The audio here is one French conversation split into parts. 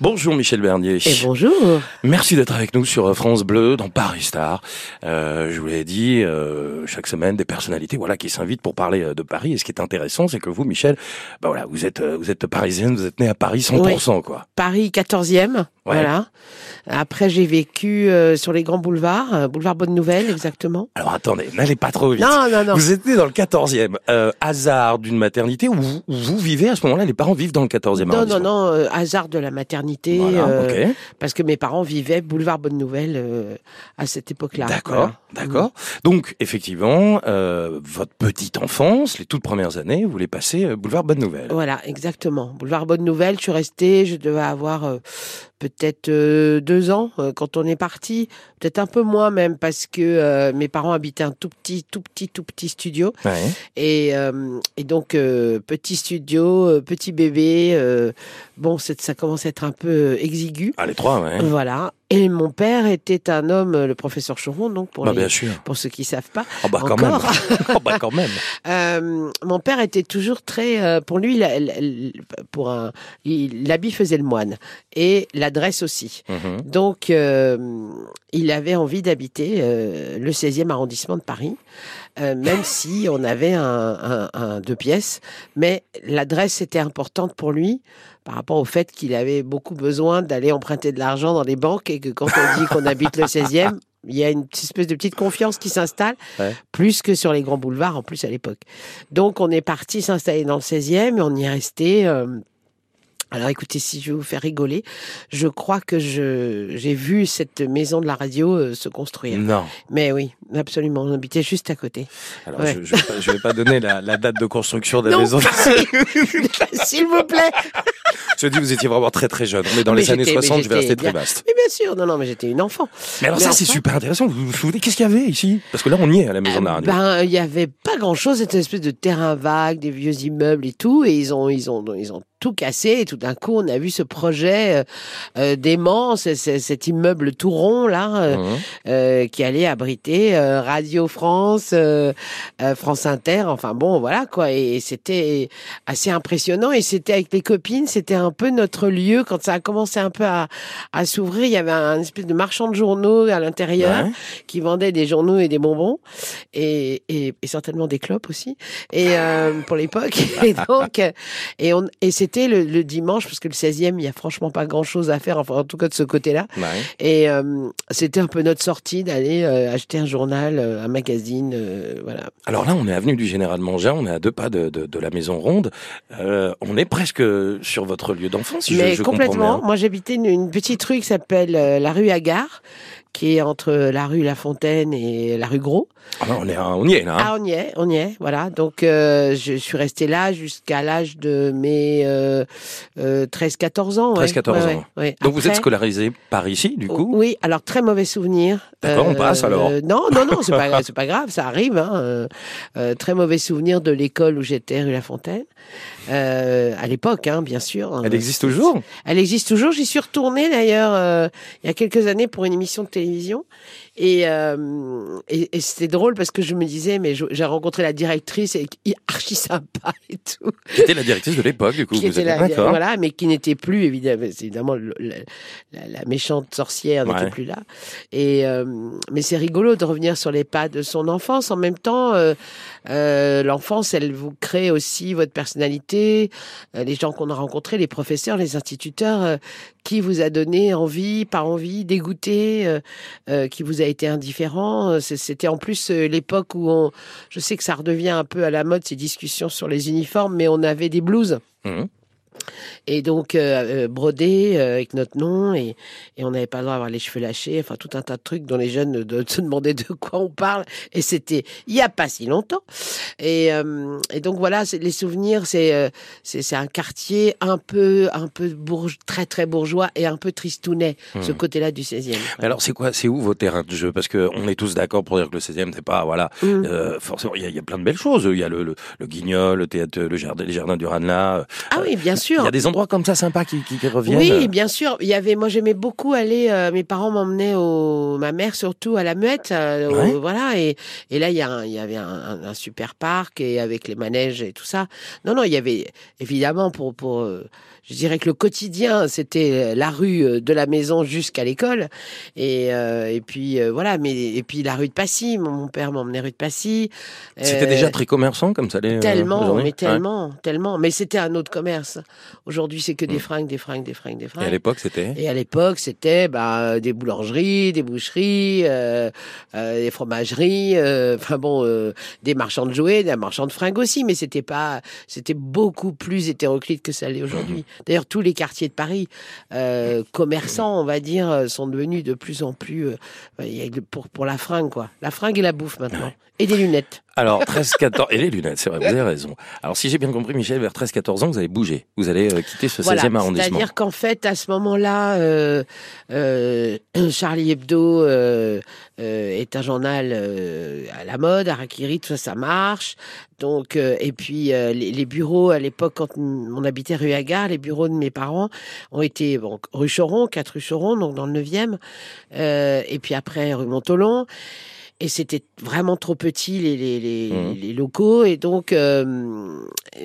Bonjour Michel Bernier. Et bonjour. Merci d'être avec nous sur France Bleu dans Paris Star. Euh, je vous l'ai dit, euh, chaque semaine des personnalités voilà qui s'invitent pour parler euh, de Paris. Et ce qui est intéressant, c'est que vous, Michel, bah voilà, vous êtes euh, vous êtes parisienne, vous êtes né à Paris 100% quoi. Paris 14e. Voilà. Après, j'ai vécu euh, sur les grands boulevards, euh, boulevard Bonne Nouvelle exactement. Alors attendez, n'allez pas trop vite. Non, non, non. Vous êtes né dans le 14e. Euh, hasard d'une maternité où vous, vous vivez à ce moment-là, les parents vivent dans le 14e Non, non, non, euh, hasard de la maternité. Voilà, euh. Parce que mes parents vivaient boulevard Bonne Nouvelle euh, à cette époque-là. D'accord, Voilà. d'accord. Donc effectivement, euh, votre petite enfance, les toutes premières années, vous les passez boulevard Bonne Nouvelle. Voilà, exactement. Boulevard Bonne Nouvelle, je suis restée, je devais avoir peut-être euh, deux ans euh, quand on est parti, peut-être un peu moins même parce que euh, mes parents habitaient un tout petit, tout petit, tout petit studio Ouais. et, et donc petit studio, petit bébé. bon, ça commence à être un peu exigu. Ah les trois, ouais. Voilà. Et mon père était un homme, le professeur Choron, donc pour Bah, les- bien sûr. pour ceux qui savent pas. Oh bah quand Encore même. oh bah quand même. Euh, mon père était toujours très, euh, pour lui, la- la- la- pour un, l'habit faisait le moine et l'adresse aussi. Mhm. Donc, euh, il avait envie d'habiter euh, le 16e arrondissement de Paris, euh, même si on avait un, un- un deux pièces, mais l'adresse était importante pour lui par rapport au fait qu'il avait beaucoup besoin d'aller emprunter de l'argent dans les banques et que quand on dit qu'on habite le 16e, il y a une espèce de petite confiance qui s'installe, Ouais. plus que sur les grands boulevards en plus à l'époque. Donc on est parti s'installer dans le 16e et on y est resté. euh, alors écoutez, si je vais vous faire rigoler, je crois que je j'ai vu cette maison de la radio euh, se construire. Non. Mais oui, absolument, on habitait juste à côté. Alors Ouais. je, je, vais pas, je vais pas donner la, la date de construction de la Non, maison. S'il vous plaît. je dis vous étiez vraiment très très jeune. On est dans Mais les années j'étais- mais 60, je vais rester très vaste. Mais bien sûr, non, non, mais j'étais une enfant. Mais alors Mais ça c'est super intéressant. Vous vous souvenez qu'est-ce qu'il y avait ici? Parce que là on y est à la maison de la radio. Ben, il y avait pas grand-chose, c'était une espèce de terrain vague, des vieux immeubles et tout, et ils ont, ils ont, ils ont tout cassé. Et tout d'un coup, on a vu ce projet euh, euh, dément, ce- ce- cet immeuble tout rond là, euh, Mhm. euh, qui allait abriter euh, Radio France, euh, euh, France Inter, enfin bon, voilà quoi. Et c'était assez impressionnant. Et c'était avec les copines, c'était un peu notre lieu quand ça a commencé un peu à, à s'ouvrir. Il y avait un espèce de marchand de journaux à l'intérieur Ouais. qui vendait des journaux et des bonbons et, et, et certainement des clopes aussi. Et euh, pour l'époque. Et donc, et on et c'était le, le dimanche parce que le 16e, il y a franchement pas grand chose à faire. Enfin, en tout cas de ce côté-là. Ouais. Et euh, c'était un peu notre sortie d'aller euh, acheter un journal, euh, un magazine, voilà. Alors là, on est avenue du Général Mangin, on est à deux pas de, de, de la Maison Ronde. On est presque sur votre lieu d'enfance, si je- Mais je, complètement. bien. Moi, j'habitais une, une petite rue qui s'appelle la rue Agar, qui est entre la rue La Fontaine et la rue Gros. Ah non, on, est, on y est là. hein. Ah, on y est, on y est, voilà. Donc, euh, je suis restée là jusqu'à l'âge de mes euh, euh, 13-14 ans. ouais. 13-14 Ouais, ans. ouais. Donc vous êtes Après- scolarisé par ici, du coup? Oui, alors très mauvais souvenir. D'accord, on passe, alors. Non, non, non, c'est pas, pas grave, ça arrive. Hein. Euh, euh, très mauvais souvenir de l'école où j'étais, rue La Fontaine. Euh, à l'époque, hein, bien sûr. Elle existe toujours Elle existe toujours. J'y suis retournée d'ailleurs euh, il y a quelques années pour une émission de télévision. Et, euh, et, et c'était drôle parce que je me disais, mais j'ai rencontré la directrice et qui est archi sympa et tout. C'était la directrice de l'époque, du coup. qui vous était d'accord voilà, mais qui n'était plus évidemment, la, la- la méchante sorcière n'était Ouais. plus là. Et euh, mais c'est rigolo de revenir sur les pas de son enfance. En même temps, euh, euh, l'enfance, elle vous crée aussi votre personnalité, euh, les gens qu'on a rencontrés, les professeurs, les instituteurs, euh, qui vous a donné envie, pas envie, dégoûté, euh, qui vous a été indifférent. C'était en plus l'époque où on, je sais que ça redevient un peu à la mode ces discussions sur les uniformes, mais on avait des blouses Mhm. Et donc euh, euh, brodé euh, avec notre nom et, et on n'avait pas le droit d'avoir les cheveux lâchés, enfin tout un tas de trucs dont les jeunes de, se demandaient de quoi on parle et c'était il y a pas si longtemps et, euh, et donc voilà les souvenirs c'est c'est un quartier un peu un peu bourge, très très bourgeois et un peu tristounet ce Hmm. côté-là du 16e. Mais Alors c'est quoi, c'est où vos terrains de jeu? Parce que on est tous d'accord pour dire que le 16e c'est pas voilà. Mm. Euh, forcément, il y, a- il y a plein de belles choses. Il y a le, le, le Guignol, le théâtre, le jardin, les jardins du Ranelagh. Ah oui, bien Tout sûr. Il y a des endroits comme ça sympas qui, qui, qui reviennent. Oui, bien sûr. Il y avait, moi j'aimais beaucoup aller. euh, mes parents m'emmenaient au, ma mère surtout à la Muette, euh, au- Ouais. voilà. Et, et là il y, a un- il y avait un, un- un super parc et avec les manèges et tout ça. Non, non, il y avait évidemment pour pour. euh, je dirais que le quotidien, c'était la rue de la maison jusqu'à l'école, et euh, et puis voilà. Mais et puis la rue de Passy, mon, mon père m'emmenait rue de Passy. C'était déjà très commerçant comme ça euh, Tellement, mais Ouais. tellement, tellement. Mais c'était un autre commerce. Aujourd'hui, c'est que des fringues, des fringues, des fringues, des Et à fringues. l'époque, c'était Et à l'époque, c'était bah, des boulangeries, des boucheries, euh, euh, des fromageries, euh, enfin bon, euh, des marchands de jouets, des marchands de fringues aussi, mais c'était pas, c'était beaucoup plus hétéroclite que ça l'est aujourd'hui. D'ailleurs, tous les quartiers de Paris, euh, commerçants, on va dire, sont devenus de plus en plus, euh, pour pour la fringue quoi, la fringue et la bouffe maintenant, et des lunettes. Alors, 13-14... Et les lunettes, c'est vrai, vous avez raison. Alors, si j'ai bien compris, Michel, vers 13-14 ans, vous allez bouger. Vous allez euh, quitter ce 16e arrondissement. C'est-à-dire qu'en fait, à ce moment-là, euh, euh, Charlie Hebdo euh, euh, est un journal euh, à la mode, Harakiri, tout ça, ça marche. Donc, euh, et puis euh, les, les bureaux à l'époque, quand on habitait rue Agar, les bureaux de mes parents ont été bon, rue Choron, 4 rue Choron, donc dans le 9e, euh, et puis après rue Montolon. Et c'était vraiment trop petit les, les, les, Mhm. les locaux et donc euh,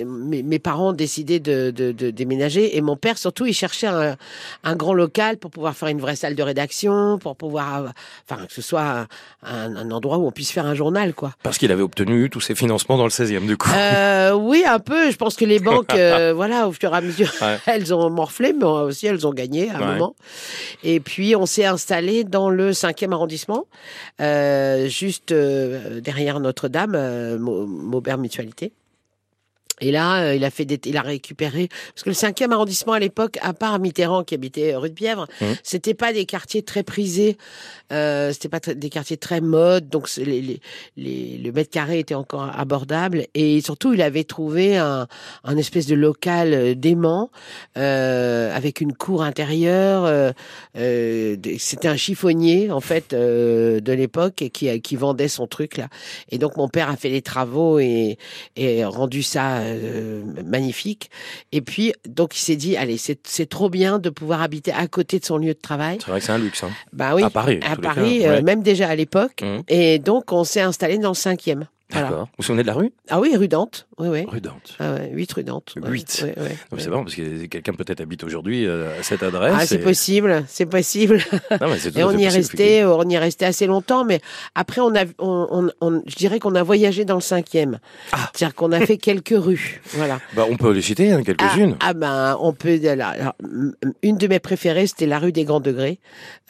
mes, mes parents ont décidé de, de, de déménager et mon père surtout il cherchait un, un grand local pour pouvoir faire une vraie salle de rédaction pour pouvoir enfin que ce soit un, un endroit où on puisse faire un journal quoi Parce qu'il avait obtenu tous ses financements dans le 16e, du coup. euh, oui un peu je pense que les banques euh, voilà au fur et à mesure Ouais. elles ont morflé mais aussi elles ont gagné à un Ouais. moment et puis on s'est installé dans le 5e arrondissement euh, juste euh, derrière Notre-Dame euh, Mau- Maubert Mutualité et là, euh, il a fait des, il a récupéré parce que le cinquième arrondissement à l'époque, à part Mitterrand qui habitait rue de Bièvre, Mhm. c'était pas des quartiers très prisés, euh, c'était pas des quartiers très mode, donc les, les, les, le mètre carré était encore abordable et surtout il avait trouvé un, un espèce de local euh, dément euh, avec une cour intérieure. euh, euh, c'était un chiffonnier en fait euh, de l'époque et qui, qui vendait son truc là. Et donc mon père a fait les travaux et, et rendu ça euh, magnifique. Et puis donc il s'est dit allez c'est trop bien de pouvoir habiter à côté de son lieu de travail. C'est vrai que c'est un luxe. Hein. Bah oui. À Paris. À Paris, cas. euh, Ouais. même déjà à l'époque. Mhm. Et donc, on s'est installé dans le cinquième. Voilà. D'accord. Vous vous souvenez de la rue? Ah oui, rue Dante. Oui, oui. Rue Dante. Ah ouais, 8 rue Dante. Ouais, Huit. ouais. C'est marrant parce que quelqu'un peut-être habite aujourd'hui euh, à cette adresse. Ah, c'est et- possible, c'est possible. Non, mais c'est tout Et on y est resté, on y est resté assez longtemps, mais après on a, on, on, on- je dirais qu'on a voyagé dans le cinquième. Ah. C'est-à-dire qu'on a fait quelques rues, voilà. Bah, on peut les citer, hein, Ah, quelques-unes. ah ben, on peut. alors, une de mes préférées, c'était la rue des Grands Degrés.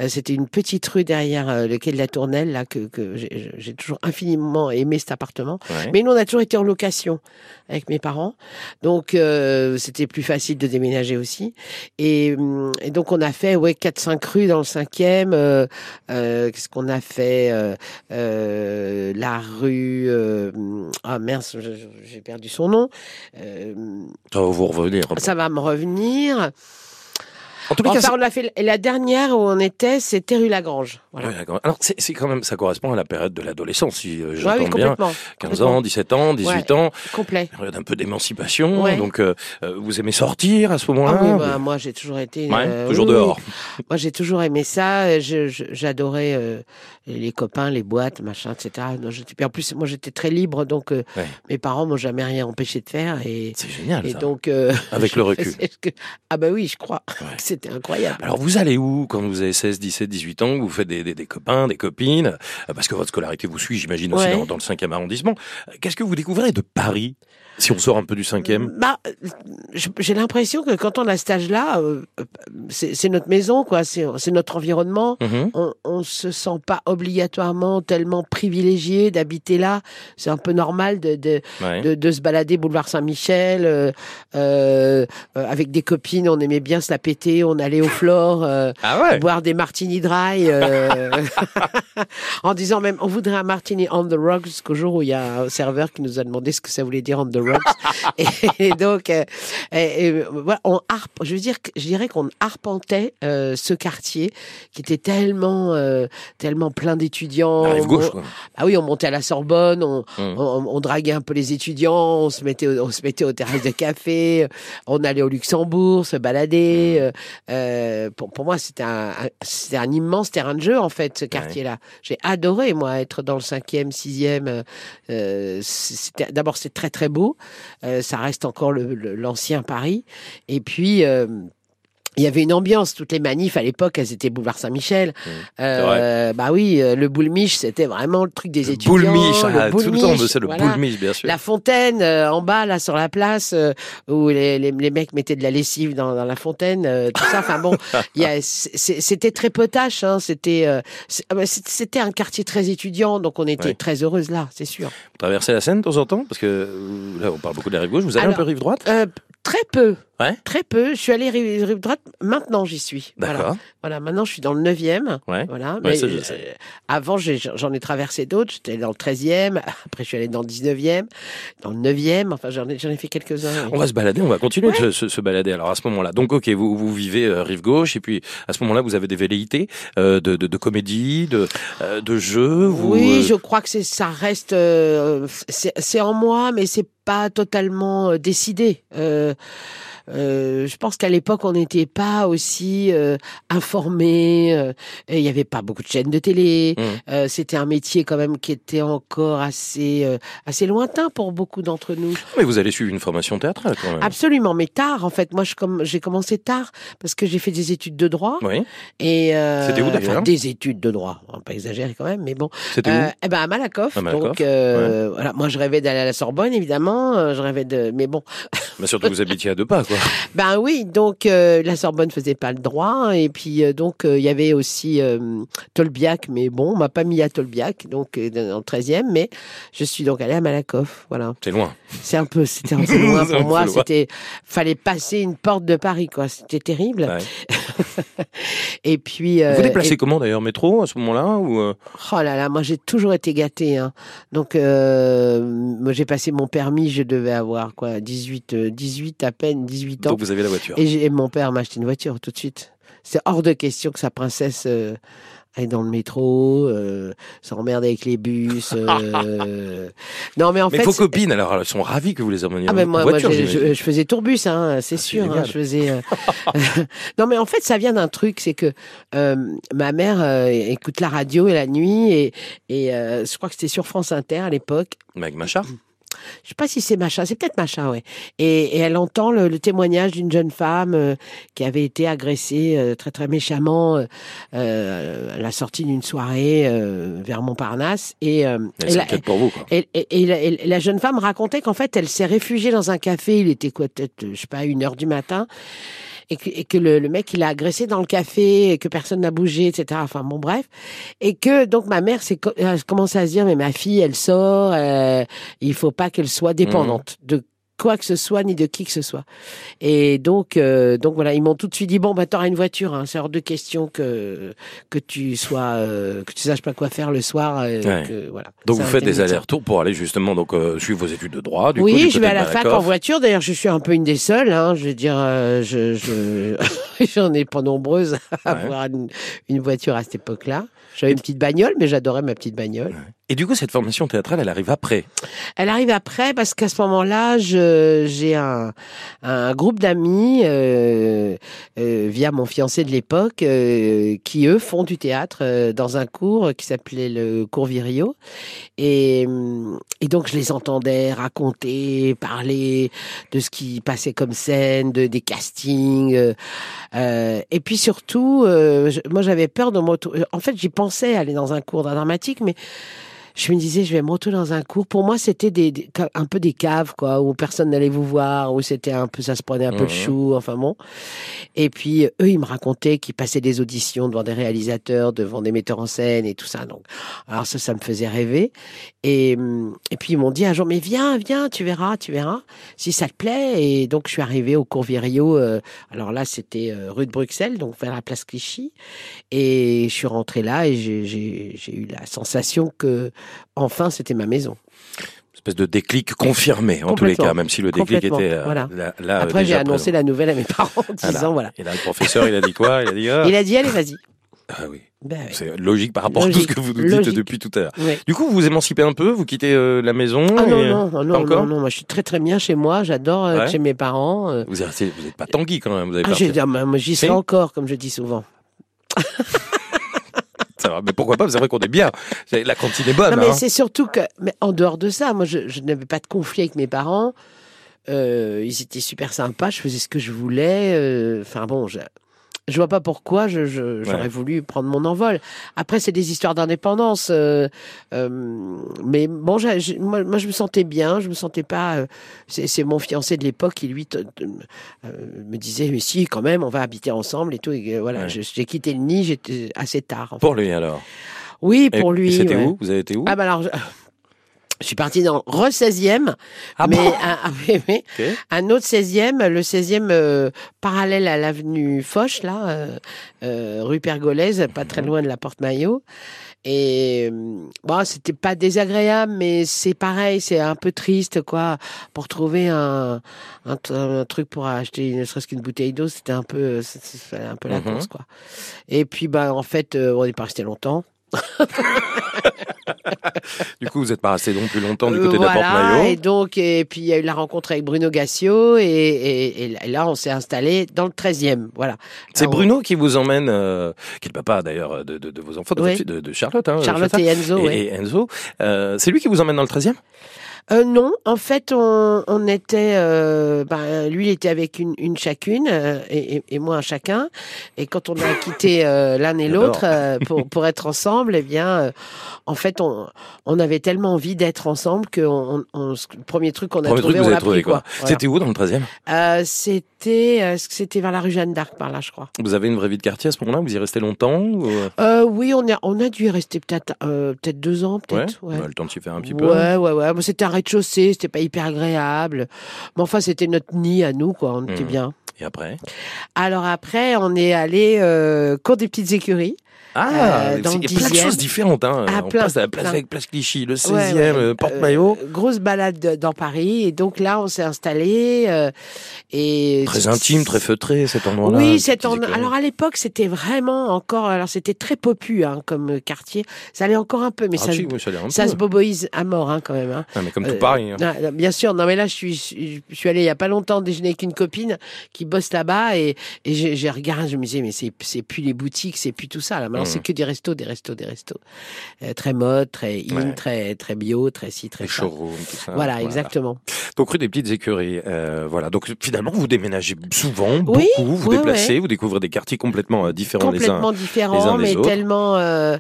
Euh, c'était une petite rue derrière euh, le quai de la Tournelle, là que, que j'ai j'ai toujours infiniment aimé cet appartement. Ouais. Mais nous, on a toujours été en location avec mes parents, donc euh, c'était plus facile de déménager aussi. Et, hum, et donc on a fait ouais quatre cinq rues dans le cinquième. Euh, euh, Qu'est-ce qu'on a fait La rue euh, ah mince, j'ai perdu son nom. Ça va vous revenir. ça va me revenir. En les cas, Enfin, on a fait la dernière où on était, c'était rue Lagrange. Voilà. Ouais. Alors, c'est c'est quand même, ça correspond à la période de l'adolescence, si euh, Ouais, j'entends oui, bien. complètement. 15 ans, 17 ans, 18 ans, Complet. période un peu d'émancipation. Ouais. Donc, euh, euh, vous aimez sortir à ce moment-là Ah oui, bah, moi j'ai toujours été. Ouais, euh, toujours oui, oui. dehors. Moi j'ai toujours aimé ça. J'adorais euh, les copains, les boîtes, machin, etc. Non, en plus, moi j'étais très libre, donc euh, Ouais. mes parents m'ont jamais rien empêché de faire. C'est génial, et ça. donc. euh, Avec le recul. Ah bah oui, je crois. Ouais. C'était incroyable. Alors, vous allez où quand vous avez 16, 17, 18 ans, vous faites des, des, des copains, des copines, euh, parce que votre scolarité vous suit, j'imagine, aussi Ouais. dans, dans le 5e arrondissement. Euh, Qu'est-ce que vous découvrez de Paris, si on sort un peu du 5e Bah, j'ai l'impression que quand on a cet âge-là, euh, c'est notre maison, quoi. C'est notre environnement. Mhm. on, on se sent pas obligatoirement tellement privilégié d'habiter là. C'est un peu normal de, de, Ouais. de, de se balader boulevard Saint-Michel euh, euh, euh, avec des copines. On aimait bien se la péter. On, on allait au floor euh, Ah ouais boire des martini dry, euh, en disant même on voudrait un martini on the rocks jusqu'au jour où il y a un serveur qui nous a demandé ce que ça voulait dire on the rocks. et, et donc, euh, et- et, voilà, on harpe, je veux dire, je dirais qu'on arpentait euh, ce quartier qui était tellement, euh, tellement plein d'étudiants. On- ah oui, on montait à la Sorbonne, on, Hum. on, on draguait un peu les étudiants, on se mettait, on se mettait aux terrasses de café, on allait au Luxembourg, se balader. Euh, pour, pour moi, c'était un, un- c'était un immense terrain de jeu en fait, ce quartier-là. J'ai adoré moi être dans le cinquième, sixième. euh, euh, D'abord, c'est très très beau. Euh, ça reste encore le- le- l'ancien Paris. Et puis. Il y avait une ambiance, toutes les manifs à l'époque, elles étaient boulevard Saint-Michel. Euh, bah oui, euh, le boule-miche, c'était vraiment le truc des étudiants. Boule-miche, le ah, tout le temps, c'est le voilà. boule-miche, bien sûr. La fontaine euh, en bas, là, sur la place, euh, où les, les, les mecs mettaient de la lessive dans, dans la fontaine, euh, tout ça. Enfin bon, c'était très potache. Hein, c'était ah bah, c'était un quartier très étudiant, donc on était Ouais. très heureuse là, c'est sûr. Vous traversez la Seine de temps en temps? Parce que là, on parle beaucoup de la rive gauche. Vous allez un peu rive droite? très peu. Ouais. Très peu. Je suis allée rive, rive droite. Maintenant, j'y suis. Voilà. D'accord. Voilà. Maintenant, je suis dans le 9e. Ouais. Voilà. Ouais, Mais ça, je euh, sais. avant, j'en ai traversé d'autres. J'étais dans le 13e. Après, je suis allée dans le 19e, dans le 9e. Enfin, j'en ai, ai fait quelques-uns. On va se balader, on va continuer de se, se- balader. Alors à ce moment-là, donc ok, vous, vous vivez euh, rive gauche et puis à ce moment-là, vous avez des velléités euh, de, de, de comédie, de, euh, de jeu. Vous, Oui, je crois que c'est ça reste euh, c'est en moi, mais c'est pas totalement décidé. Euh, euh, je pense qu'à l'époque, on n'était pas aussi euh, informés. euh, Il n'y avait pas beaucoup de chaînes de télé. Mhm. Euh, C'était un métier quand même qui était encore assez euh, assez lointain pour beaucoup d'entre nous. Mais vous allez suivre une formation théâtrale quand même. Absolument, mais tard en fait. Moi, je comme j'ai commencé tard parce que j'ai fait des études de droit Oui. et euh, C'était où, d'ailleurs enfin, des études de droit. On va pas exagérer quand même, mais bon. C'était Euh, où? eh ben à Malakoff. À Malakoff, Donc euh, voilà, moi je rêvais d'aller à la Sorbonne évidemment, euh, je rêvais de mais bon. Mais surtout que vous habitiez à deux pas, quoi. Ben oui, donc euh, la Sorbonne faisait pas le droit et puis euh, donc euh, il y avait aussi Tolbiac mais bon, on m'a pas mis à Tolbiac donc dans le 13e mais je suis donc allée à Malakoff, voilà. C'est loin. C'est un peu c'était un peu loin pour moi, c'était fallait passer une porte de Paris quoi, c'était terrible. Ouais. Et puis vous déplacez comment d'ailleurs métro à ce moment-là ou Oh là là, moi j'ai toujours été gâtée. Hein. Donc, moi j'ai passé mon permis, je devais avoir quoi, 18, euh, 18 à peine, 18 ans. donc vous avez la voiture Et, mon père m'a acheté une voiture tout de suite. C'est hors de question que sa princesse euh, aille dans le métro, euh, s'emmerde avec les bus. euh. Non, mais en Mais fait. vos copines, alors, elles sont ravies que vous les emmeniez ah en ben moi, voiture. je, je faisais tourbus, hein, c'est Ah, sûr. hein, génial. je faisais. euh, non, mais en fait, ça vient d'un truc, c'est que euh, ma mère écoute la radio et la nuit et, et je crois que c'était sur France Inter à l'époque. Mais avec Macha Je sais pas si c'est Macha, c'est peut-être Macha, ouais. Et, et elle entend le, le témoignage d'une jeune femme euh, qui avait été agressée euh, très très méchamment euh, à la sortie d'une soirée vers Montparnasse et, la- pour vous, quoi. et la jeune femme racontait qu'en fait, elle s'est réfugiée dans un café. Il était quoi, peut-être, je sais pas, une heure du matin. Et que, et que le, le mec, il a agressé dans le café et que personne n'a bougé, etc. Enfin, bon, bref. Et que, donc, ma mère s'est a commencé à se dire, mais ma fille, elle sort, euh, il faut pas qu'elle soit dépendante de quoi que ce soit, ni de qui que ce soit. Et donc, euh, donc voilà, ils m'ont tout de suite dit, bon, bah, t'auras une voiture, hein. C'est hors de question que, que tu sois, euh, que tu saches pas quoi faire le soir, euh, Ouais. que, voilà. Donc Ça vous faites des allers-retours pour aller justement donc euh, suivre vos études de droit. Du oui, coup, du je vais à la fac en voiture. D'ailleurs, je suis un peu une des seules. Hein. Je veux dire, euh, je, je... j'en ai pas nombreuses à Ouais. avoir une, une voiture à cette époque-là. J'avais une petite bagnole, mais j'adorais ma petite bagnole. Et du coup, cette formation théâtrale, elle arrive après. Elle arrive après parce qu'à ce moment-là, j'ai un, un groupe d'amis euh, euh, via mon fiancé de l'époque euh, qui eux font du théâtre euh, dans un cours qui s'appelait le cours Virio et, et donc je les entendais raconter, parler de ce qui passait comme scène, de des castings euh, euh, et puis surtout, je- moi j'avais peur de m'auto. En fait, j'y pensais aller dans un cours dramatique, mais je me disais, je vais me retrouver dans un cours. Pour moi, c'était des, des- un peu des caves, quoi, où personne n'allait vous voir, où c'était un peu, ça se prenait un peu Mhm. le chou, enfin bon. Et puis, eux, ils me racontaient qu'ils passaient des auditions devant des réalisateurs, devant des metteurs en scène et tout ça. Donc, alors ça, ça me faisait rêver. Et, hum, et puis, ils m'ont dit un jour, mais viens, viens, tu verras, tu verras, si ça te plaît. Et donc, je suis arrivée au cours Virio. euh, alors là, c'était euh, rue de Bruxelles, donc vers la place Clichy. Et je suis rentrée là et j'ai eu la sensation que, enfin, c'était ma maison. espèce de déclic confirmé en tous les cas, même si le déclic était euh, voilà. là, là, Après, j'ai annoncé présent. la nouvelle à mes parents en disant, voilà. Et là, le professeur, il a dit quoi? Il a dit ah, Il a dit, allez, vas-y. ah oui, Ben oui. c'est logique par rapport à tout ce que vous nous dites logique. depuis tout à l'heure. Oui. Du coup, vous vous émancipez un peu, vous quittez euh, la maison. Ah non, et- non, non, non, encore non, non, moi je suis très très bien chez moi, j'adore euh, Ouais. chez mes parents. euh. Vous êtes, resté- vous êtes pas Tanguy quand même, vous avez Ah, ah, j'y serai encore, comme je dis souvent. Ça va, mais pourquoi pas C'est vrai qu'on est bien. La cantine est bonne. Non, mais hein. c'est surtout que, mais en dehors de ça, moi, je, je n'avais pas de conflit avec mes parents. Euh, ils étaient super sympas, je faisais ce que je voulais. euh, Enfin bon, je, je vois pas pourquoi je, je- j'aurais Ouais. voulu prendre mon envol. Après, c'est des histoires d'indépendance. euh, euh, mais bon, j'ai- j'ai- moi, moi, je me sentais bien, je me sentais pas. euh, c'est, c'est mon fiancé de l'époque qui lui te- te- euh, me disait mais si, quand même, on va habiter ensemble et tout. Et voilà, Ouais. je- j'ai quitté le nid, j'étais assez tard. Pour fait. lui alors? Oui, pour et lui. C'était ouais. où? Vous avez été où? Ah bah alors, je, suis partie dans re 16e, Ah mais, bon un, un autre 16e, le 16e euh, parallèle à l'avenue Foch, là, euh, euh, rue Pergolèse, pas très loin de la Porte Maillot. Et euh, bon, c'était pas désagréable, mais c'est pareil, c'est un peu triste, quoi. Pour trouver un, un, truc pour acheter, ne serait-ce qu'une bouteille d'eau, c'était un peu, c'est un peu la Mhm. course, quoi. Et puis, bah, en fait, euh, on n'est pas resté longtemps. Du coup, vous n'êtes pas resté non plus longtemps du Euh, côté de la voilà, Porte Maillot. Et donc, et puis il y a eu la rencontre avec Bruno Gassio, et, et, et là, on s'est installé dans le 13e. Voilà. C'est Bruno qui vous emmène, euh, qui est le papa d'ailleurs de, de, de vos enfants, de, Oui. Charlotte. Hein, Charlotte c'est ça et Enzo, et, Enzo. Euh, c'est lui qui vous emmène dans le 13e Euh, non, en fait, on, on était, euh, ben, lui, il était avec une, une chacune euh, et, et- moi un chacun. Et quand on a quitté euh, l'un et l'autre euh, pour, pour être ensemble, eh bien, en fait, on, on avait tellement envie d'être ensemble que on, on- le premier truc qu'on a Premier trouvé, truc on l'a trouvé quoi. quoi. Voilà. C'était où dans le 13e Euh, c'était, c'était vers la rue Jeanne d'Arc, par là, je crois. Vous avez une vraie vie de quartier à ce moment-là? Vous y restez longtemps ou... oui, on a, on a dû y rester peut-être, peut-être deux ans, Ouais, peut-être. Ouais. Bah, le temps de s'y faire un petit peu. Ouais, ouais, ouais. Bon, c'était un rez-de-chaussée, c'était pas hyper agréable. Mais enfin, c'était notre nid à nous, quoi. On était Mhm. bien. Et après? Alors après, on est allé euh, cours des petites écuries. Ah, Euh, il y a plein de choses différentes. Hein. Ah, on plein, passe à la place plein. avec Place Clichy, le 16e, Ouais, ouais. euh, Porte-Maillot. Euh, grosse balade de- dans Paris. Et donc là, on s'est installé. et Très intime, très feutré cet endroit-là. Oui, cet en... alors à l'époque c'était vraiment encore alors c'était très popu hein, comme quartier. Ça allait encore un peu, mais Ah, ça, si, se- oui, ça a l'air un ça peu. se boboise à mort hein, quand même. Hein. Ah, mais comme tout Paris. hein. Ah, bien sûr, non mais là je suis, je suis allée il y a pas longtemps déjeuner avec une copine qui bosse là-bas et, et j'ai regardé, je me disais mais c'est c'est plus les boutiques, c'est plus tout ça là. Maintenant c'est que des restos, des restos, des restos. Euh, très mode, très in, Ouais. très très bio, très ci, très Les ça. showrooms, tout ça. Voilà, exactement. Donc rue des petites écuries. Euh, voilà. Donc finalement, vous déménagez souvent, Oui, beaucoup, vous ouais, déplacez, ouais. vous découvrez des quartiers complètement euh, différents les uns. complètement les uns différent, des mais autres. tellement euh,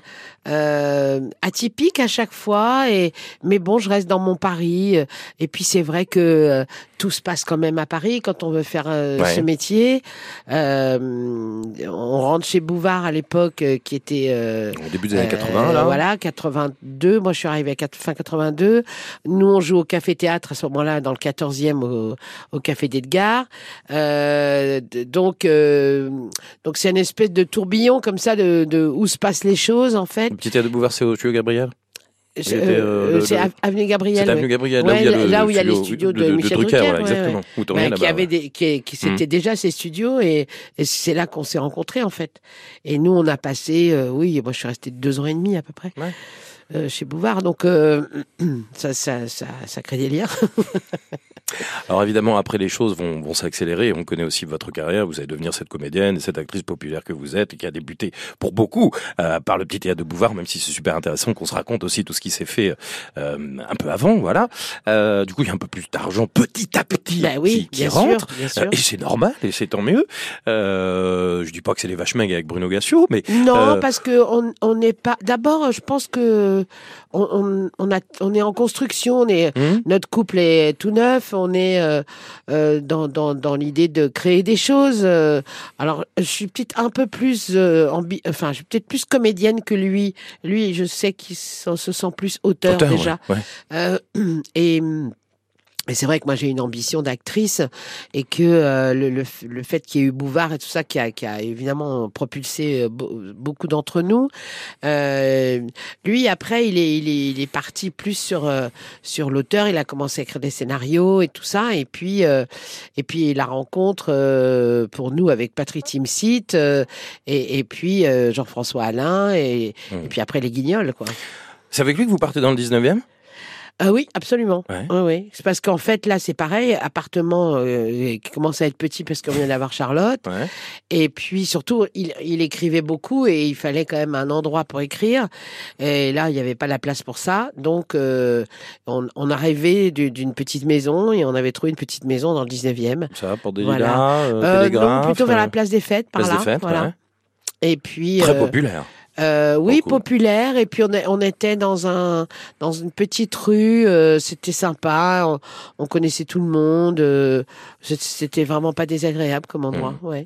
euh, atypique à chaque fois. Et mais bon, je reste dans mon Paris. euh, Et puis c'est vrai que euh, tout se passe quand même à Paris quand on veut faire Ouais. Ce métier. Euh, on rentre chez Bouvard à l'époque, euh, qui était euh, Au début des années euh, 80, là. Voilà, 82. Moi, je suis arrivée à fin 82. Nous, on joue au Café Théâtre à ce moment-là, dans le 14e au, au Café d'Edgar. Donc, donc c'est une espèce de tourbillon comme ça de, de où se passent les choses en fait. Le petit théâtre de Bouvard, c'est au studio Gabriel? C'est euh, le- c'est Avenue Gabriel. C'est ouais. avenue Gabriel, Ouais, là où il y a, le, là où il y a les studio studios de de, Michel Drucker, Drucker, voilà, ouais, exactement. Tourniez Ben, qui avait ouais. des, qui, qui Mm. c'était déjà ses studios et, et c'est là qu'on s'est rencontrés en fait. Et nous on a passé, euh, oui, moi je suis resté deux ans et demi à peu près Ouais. euh, chez Bouvard, donc euh, ça, ça, ça, ça crée des liens. Alors évidemment, après les choses vont, vont s'accélérer. On connaît aussi votre carrière. Vous allez devenir cette comédienne et cette actrice populaire que vous êtes et qui a débuté pour beaucoup euh, par le petit théâtre de Bouvard, même si c'est super intéressant qu'on se raconte aussi tout ce qui s'est fait euh, un peu avant. Voilà. Euh, du coup, il y a un peu plus d'argent petit à petit Ben oui, qui, qui bien rentre. sûr, bien sûr. Euh, et c'est normal et c'est tant mieux. Euh, je dis pas que c'est les vaches maigres avec Bruno Gassio, mais Non, Euh, parce que on on n'est pas. D'abord, je pense que euh, on, on, on a, on est en construction. On est, Hum notre couple est tout neuf. On est euh, euh, dans, dans, dans l'idée de créer des choses. euh. alors, je suis peut-être un peu plus, ambi- enfin, je suis peut-être plus comédienne que lui. Lui, je sais qu'il se sent plus auteur, Auteur, déjà. ouais, ouais. Et et c'est vrai que moi j'ai une ambition d'actrice et que euh, le, le, le fait qu'il y ait eu Bouvard et tout ça qui a, qui a évidemment propulsé euh, be- beaucoup d'entre nous. Euh, lui après il est, il est il est parti plus sur euh, sur l'auteur. Il a commencé à écrire des scénarios et tout ça et puis euh, et puis la rencontre euh, pour nous avec Patrick Timsit euh, et, et puis euh, Jean-François Alain et, Mhm. et puis après les Guignols quoi. C'est avec lui que vous partez dans le 19e Ah oui, absolument. Ouais. Oui, oui. C'est parce qu'en fait, là, c'est pareil, appartement euh, qui commence à être petit parce qu'on vient d'avoir Charlotte. Ouais. Et puis, surtout, il, il écrivait beaucoup et il fallait quand même un endroit pour écrire. Et là, il n'y avait pas la place pour ça. Donc, euh, on, on a rêvé du- d'une petite maison et on avait trouvé une petite maison dans le 19e. Ça, pour des Voilà. lilas, euh, non, plutôt vers la place des fêtes, par place là. des fêtes, voilà. ouais. Et puis, Très populaire. Euh, oui, populaire. Et puis on, on était dans un dans une petite rue. euh, c'était sympa. On, on connaissait tout le monde. euh, c'était vraiment pas désagréable comme endroit. Mmh. Ouais.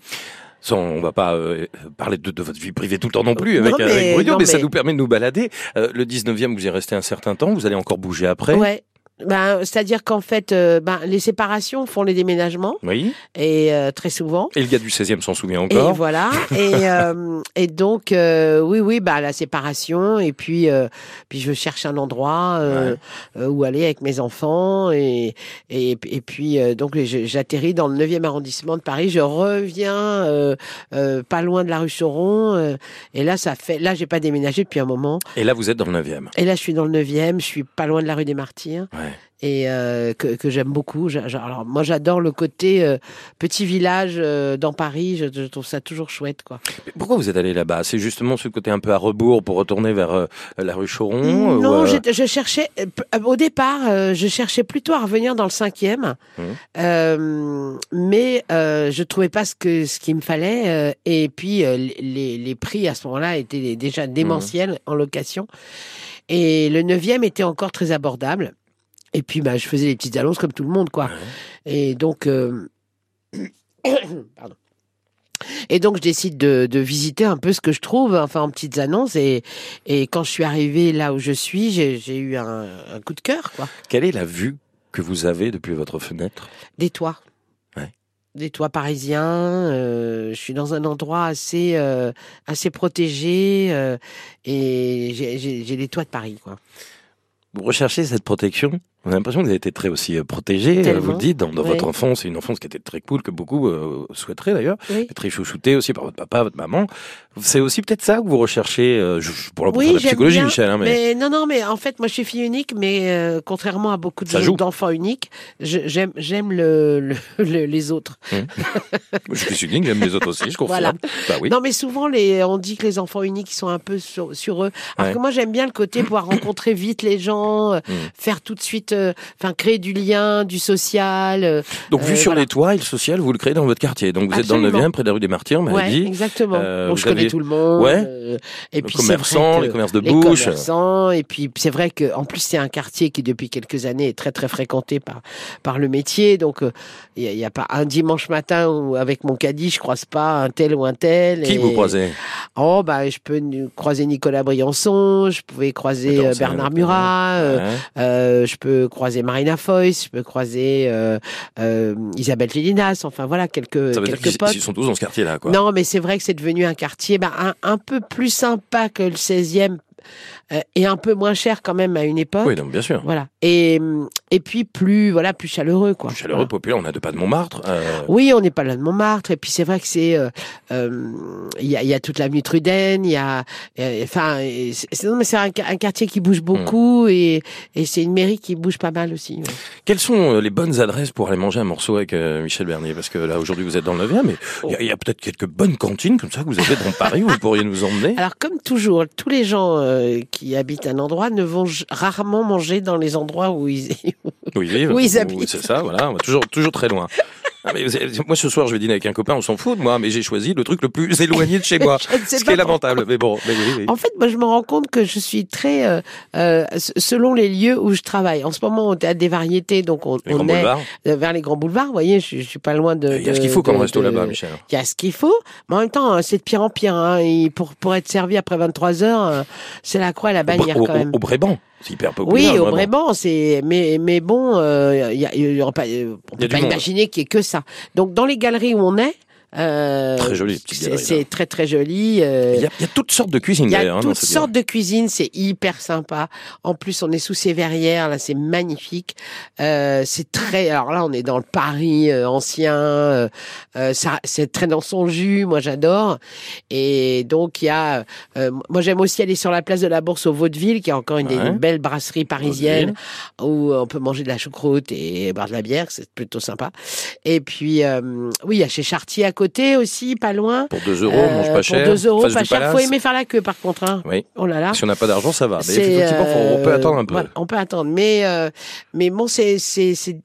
Sans, on va pas euh, parler de, de votre vie privée tout le temps non plus Non, avec, mais- avec Bruno, non, mais, ça nous permet de nous balader. Euh, le 19e, vous y restez un certain temps, vous allez encore bouger après. Ouais. Ben, c'est-à-dire qu'en fait, euh, ben, les séparations font les déménagements Oui. et euh, très souvent. Et le gars du 16e s'en souvient Et encore. voilà. et, euh, et donc, euh, oui, oui, bah la séparation. Et puis, euh, puis je cherche un endroit euh, euh, où aller avec mes enfants. Et et, et puis euh, donc j'atterris dans le 9e arrondissement de Paris. Je reviens pas loin de la rue Choron. et là, ça fait. Là, j'ai pas déménagé depuis un moment. Et là, vous êtes dans le 9e. Et là, je suis dans le 9e. Je suis pas loin de la rue des Martyrs Ouais. Et euh, que, que j'aime beaucoup. Alors moi j'adore le côté euh, petit village euh, dans Paris. Je, je trouve ça toujours chouette quoi. Mais Pourquoi vous êtes allé là-bas? C'est justement ce côté un peu à rebours pour retourner vers la rue Choron non, ou, euh, j'ai- je cherchais au départ, je cherchais plutôt à revenir dans le cinquième, euh, mais je trouvais pas ce que ce qu'il me fallait. et puis les, les prix à ce moment-là étaient déjà démentiels en location. Et le neuvième était encore très abordable. Et puis bah je faisais des petites annonces comme tout le monde quoi. Et donc euh, pardon. Et donc je décide de, de visiter un peu ce que je trouve, enfin en petites annonces. Et, et quand je suis arrivée là où je suis, j'ai eu un, un coup de cœur, quoi. Quelle est la vue que vous avez depuis votre fenêtre? Des toits. Ouais. Des toits parisiens. euh, je suis dans un endroit assez assez assez protégé euh, et j'ai les toits de Paris, quoi. Vous recherchez cette protection? On a l'impression que vous avez été très aussi euh, protégé, euh, Tellement. vous le dites, dans, votre enfance. C'est une enfance qui était très cool, que beaucoup euh, souhaiteraient d'ailleurs. Oui. Très chouchouté aussi par votre papa, votre maman. C'est aussi peut-être ça que vous recherchez, euh, pour la pour Oui, la psychologie, bien, Michel. Hein, mais... Mais non, non, mais en fait, moi, je suis fille unique, mais euh, contrairement à beaucoup d'enfants uniques, j'aime j'aime le, le- le- les autres. Je suis unique, j'aime les autres aussi, je confirme. Voilà. Bah oui. Non, mais souvent, les, on dit que les enfants uniques ils sont un peu sur, sur eux. Alors Ouais. que moi, j'aime bien le côté pouvoir rencontrer vite les gens, euh, Mm. faire tout de suite, euh, enfin, créer du lien, du social. euh, Donc, vu euh, sur voilà. les toits et le social, vous le créez dans votre quartier. Donc, vous êtes dans le Absolument. 9e, près de la rue des Martyrs, on ouais, dit. exactement. Bon, je connais tout le monde. Ouais. et puis c'est commerçant, vrai que les commerces de les bouche. commerçants, et puis c'est vrai que en plus c'est un quartier qui depuis quelques années est très très fréquenté par par le métier. Donc il n'y a, pas un dimanche matin où avec mon caddie je croise pas un tel ou un tel. Qui et- vous croisez? Oh bah je peux croiser Nicolas Briançon, je pouvais croiser Bernard Murat, Ouais. euh, je peux croiser Marina Foïs, je peux croiser euh, euh, Isabelle Gélinas, enfin voilà quelques Ça veut dire quelques qu'ils potes. ils sont tous dans ce quartier-là, quoi. Non, mais c'est vrai que c'est devenu un quartier bah, un, un peu plus sympa que le 16e euh, et un peu moins cher quand même à une époque. Oui, donc bien sûr. Voilà. Et, et puis plus voilà plus chaleureux quoi. Plus chaleureux, Voilà. populaire, on a deux pas de Montmartre. euh, Oui, on n'est pas là de Montmartre. Et puis c'est vrai que c'est euh, euh, il y, a, il y a toute l'avenue Truden, il y a euh, enfin c'est non, mais c'est un, quartier qui bouge beaucoup et, et c'est une mairie qui bouge pas mal aussi. ouais. Quelles sont euh, les bonnes adresses pour aller manger un morceau avec euh, Michel Bernier? Parce que là, aujourd'hui, vous êtes dans le 9e, mais il y a- il y a, peut-être quelques bonnes cantines comme ça que vous avez dans Paris où vous pourriez nous emmener. Alors comme toujours, tous les gens euh, qui habitent un endroit ne vont rarement manger dans les endroits où ils vivent. où ils Ou- habitent. C'est ça, voilà. On va toujours, toujours très loin. Ah, mais moi, ce soir, je vais dîner avec un copain, on s'en fout de moi, mais j'ai choisi le truc le plus éloigné de chez moi. Ce qui est lamentable, mais bon, mais oui, oui. En fait, moi, je me rends compte que je suis très euh, euh, selon les lieux où je travaille. En ce moment, on est à des variétés, donc on, on est boulevards. euh, vers les grands boulevards. Vous voyez, je, je suis pas loin de. Il y a ce qu'il faut comme de- resto là-bas, Michel. Il y a ce qu'il faut, mais en même temps, hein, c'est de pire en pire. Hein. Et pour pour être servi après 23 heures, euh, c'est la croix et la Au, bannière au, quand même. au Bréban, c'est hyper Oui, populaire. au le Brabant, c'est mais mais bon, euh, il y a, y euh, on Il y a peut pas imaginer qu'il y ait que ça. Donc dans les galeries où on est, euh, Très joli, petite c'est- très très joli. euh, Il y, a, il y a toutes sortes de cuisines il y a hein, toutes sortes de cuisines, c'est hyper sympa. En plus, on est sous ces verrières, là, c'est magnifique. Euh, c'est très. Alors là, on est dans le Paris euh, ancien. euh, euh, ça, c'est très dans son jus. Moi, j'adore. Et donc, il y a. euh, moi, j'aime aussi aller sur la place de la Bourse au Vaudeville, qui est encore une des une belle brasserie parisienne où on peut manger de la choucroute et boire de la bière. C'est plutôt sympa. Et puis, euh, oui, il y a chez Chartier à côté aussi, pas loin. Pour 2 euros, on mange Euh, pas cher. Pour 2 euros, pas cher. Faut Palace. aimer faire la queue, par contre. Hein. Oui. Oh là là. Si on n'a pas d'argent, ça va. Mais C'est, effectivement, faut- on peut euh, attendre un peu. on peut attendre, mais euh, mais bon, c'est c'est c'est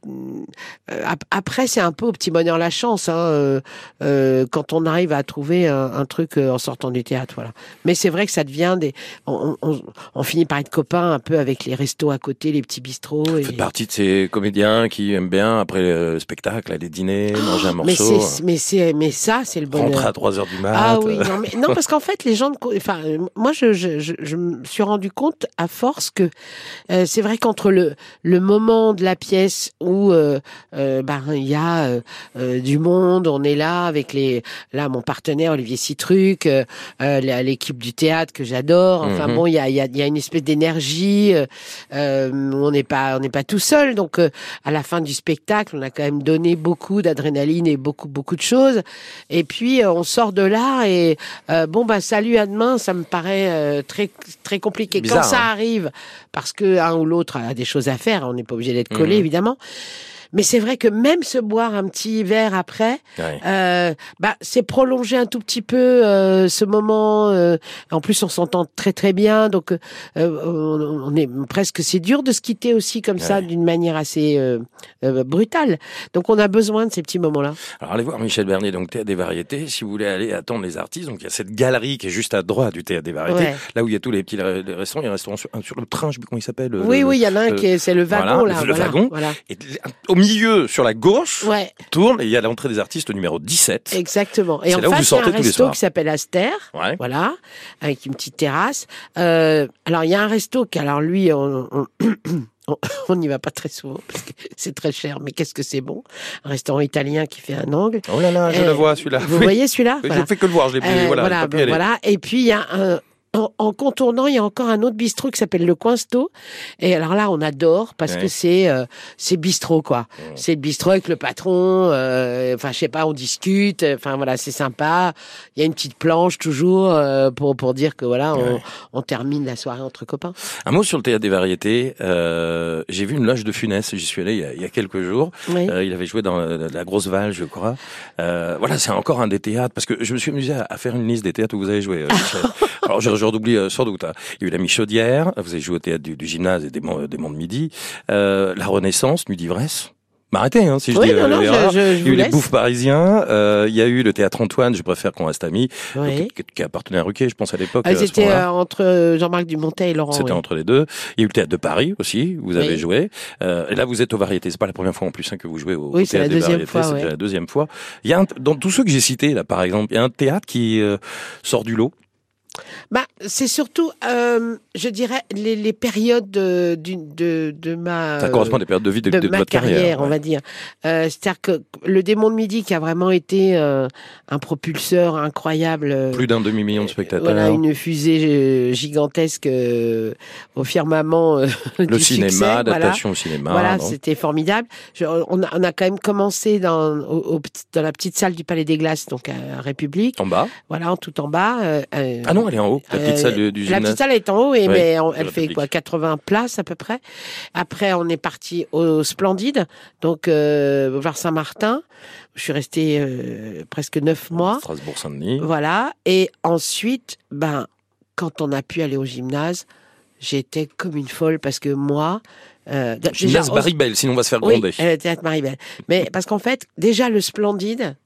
euh, ap- après c'est un peu au petit bonheur la chance hein, euh, euh, quand on arrive à trouver un, un truc euh, en sortant du théâtre, voilà. Mais c'est vrai que ça devient des, on, on, on finit par être copains un peu avec les restos à côté, les petits bistrots. Vous Et... faites partie de ces comédiens qui aiment bien, après le spectacle, aller dîner, manger un mais morceau, c'est mais c'est mais ça c'est le bonheur. rentrer à 3 heures du mat. Ah oui, euh, non, mais, non parce qu'en fait, les gens, enfin, euh, moi, je, je, je, je me suis rendu compte à force que euh, c'est vrai qu'entre le le moment de la pièce où euh, euh, ben il y a du monde, on est là avec les là mon partenaire Olivier Citruc, l'équipe du théâtre que j'adore. Enfin Mhm. bon, il y a il y a, y a une espèce d'énergie. on n'est pas on n'est pas tout seul, donc euh, à la fin du spectacle, on a quand même donné beaucoup d'adrénaline et beaucoup beaucoup de choses. Et puis euh, on sort de là et euh, bon bah salut à demain, ça me paraît euh, très très compliqué Bizarre, quand ça hein. arrive parce que un ou l'autre a des choses à faire, on n'est pas obligé d'être collé Mhm. évidemment. Mais c'est vrai que même se boire un petit verre après, ouais. euh, bah c'est prolonger un tout petit peu euh, ce moment. euh, en plus, on s'entend très très bien, donc euh, on, est presque. C'est dur de se quitter aussi comme ça d'une manière assez euh, euh, brutale. Donc on a besoin de ces petits moments-là. Alors allez voir Michel Bernier, donc Théâtre des Variétés. Si vous voulez aller attendre les artistes, donc il y a cette galerie qui est juste à droite du Théâtre des Variétés, Ouais. là où il y a tous les petits restaurants. Il y a un restaurant sur, le train, je sais plus comment il s'appelle. le- oui, le- oui, il y en a un qui est, c'est le wagon voilà, là. le voilà, wagon. Voilà. Et au milieu, sur la gauche, Ouais, tourne et il y a l'entrée des artistes au numéro 17. exactement. Et en là où vous face, il y a un resto qui s'appelle Aster. Ouais. Voilà, avec une petite terrasse. Euh, alors il y a un resto qui, alors lui, on, on, n'y va pas très souvent parce que c'est très cher, mais qu'est-ce que c'est bon? Un restaurant italien qui fait un angle. Oh là là, je Euh, le vois celui-là. Vous Oui. voyez celui-là Je Voilà. ne fais que le voir, je l'ai Euh, voilà, voilà, j'ai ben voilà. Et puis il y a un en, en contournant, il y a encore un autre bistrot qui s'appelle le Coinsto. Et alors là, on adore parce Ouais. que c'est euh, c'est bistrot quoi. Ouais. C'est le bistrot avec le patron. euh, Enfin, je sais pas, on discute. Enfin voilà, c'est sympa. Il y a une petite planche toujours euh, pour pour dire que voilà, on, Ouais. on termine la soirée entre copains. Un mot sur le Théâtre des Variétés. Euh, j'ai vu une loge de Funès, j'y suis allé il y a, il y a quelques jours. Oui. Euh, il avait joué dans la, la Grosse Val, je crois. Euh, voilà, c'est encore un des théâtres, parce que je me suis amusé à, à faire une liste des théâtres où vous avez joué. euh, j'en oublie euh, sans doute. hein. Il y a eu la Michaudière, vous avez joué au théâtre du, du gymnase et des, Monts- des Monts de Midi. Euh, la Renaissance, Nuit d'ivresse. M'arrêtez, hein, si je oui, dis non, euh, non, je, je, je Il y a eu les bouffes parisiens, euh, il y a eu le théâtre Antoine, je préfère qu'on reste amis, Oui. qui, qui appartenait à Ruquier, je pense à l'époque. Ah, euh, entre Jean-Marc Dumontet et Laurent. C'était oui. entre les deux. Il y a eu le théâtre de Paris aussi, vous avez joué. Euh, et là, vous êtes aux variétés. C'est pas la première fois en plus hein, que vous jouez au, Oui, au c'est la des deuxième variétés. fois, C'est ouais. la deuxième fois. Il y a un, dans tous ceux que j'ai cités là, par exemple, il y a un théâtre qui sort du lot. Bah, c'est surtout, euh, je dirais, les, les périodes de, de, de ma. Ça correspond à des périodes de vie de, de, de ma votre carrière. on ouais. va dire. Euh, C'est-à-dire que le démon de midi qui a vraiment été euh, un propulseur incroyable. euh, Plus d'un demi million de spectateurs. Voilà, une fusée euh, gigantesque euh, au firmament euh, le du cinéma, succès, voilà. adaptation au cinéma. Voilà, c'était formidable. Je- on, a, on a quand même commencé dans, au, au dans la petite salle du Palais des Glaces, donc à République. En bas. Voilà, tout en bas. euh, euh, Ah non, elle est en haut. La petite euh, salle du, du la petite salle est en haut, et Ouais, mais on- elle fait quoi 80 places à peu près. Après, on est parti au Splendide, donc euh, Saint-Martin. Je suis restée euh, presque neuf mois. Strasbourg-Saint-Denis. Voilà. Et ensuite, ben, quand on a pu aller au gymnase, j'étais comme une folle parce que moi, euh, Gymnase Maribel, sinon on va se faire gronder. Oui, le théâtre Maribel. Mais parce qu'en fait, déjà le Splendide,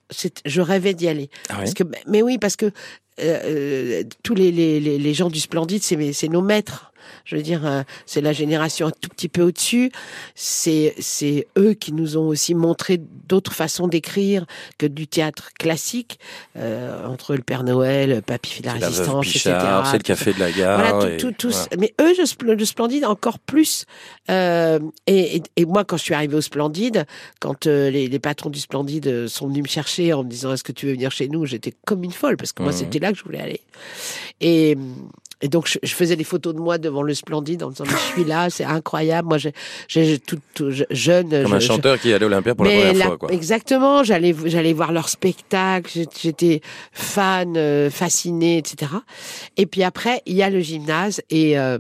je rêvais d'y aller. Ah parce que, mais oui, parce que euh, euh, tous les, les, les, gens du Splendide, c'est nos maîtres. Je veux dire, euh, c'est la génération un tout petit peu au-dessus. C'est c'est eux qui nous ont aussi montré d'autres façons d'écrire que du théâtre classique, euh, entre le Père Noël, Papy la Résistance, etc. C'est le Café de la Gare. Voilà, tout, tout, Mais eux, le Splendide encore plus. Euh, et, et, moi, quand je suis arrivée au Splendide, quand euh, les, les, patrons du Splendide sont venus me chercher en me disant est-ce que tu veux venir chez nous, j'étais comme une folle parce que moi, mmh. c'était là que je voulais aller. Et et donc, je, je, faisais des photos de moi devant le Splendide en disant, mais je suis là, c'est incroyable. Moi, j'ai tout, tout, jeune. Comme un chanteur qui allait à l'Olympia pour la première fois, quoi. Exactement. J'allais, j'allais voir leur spectacle. J'étais fan, euh, fascinée, etc. Et puis après, il y a le gymnase et euh,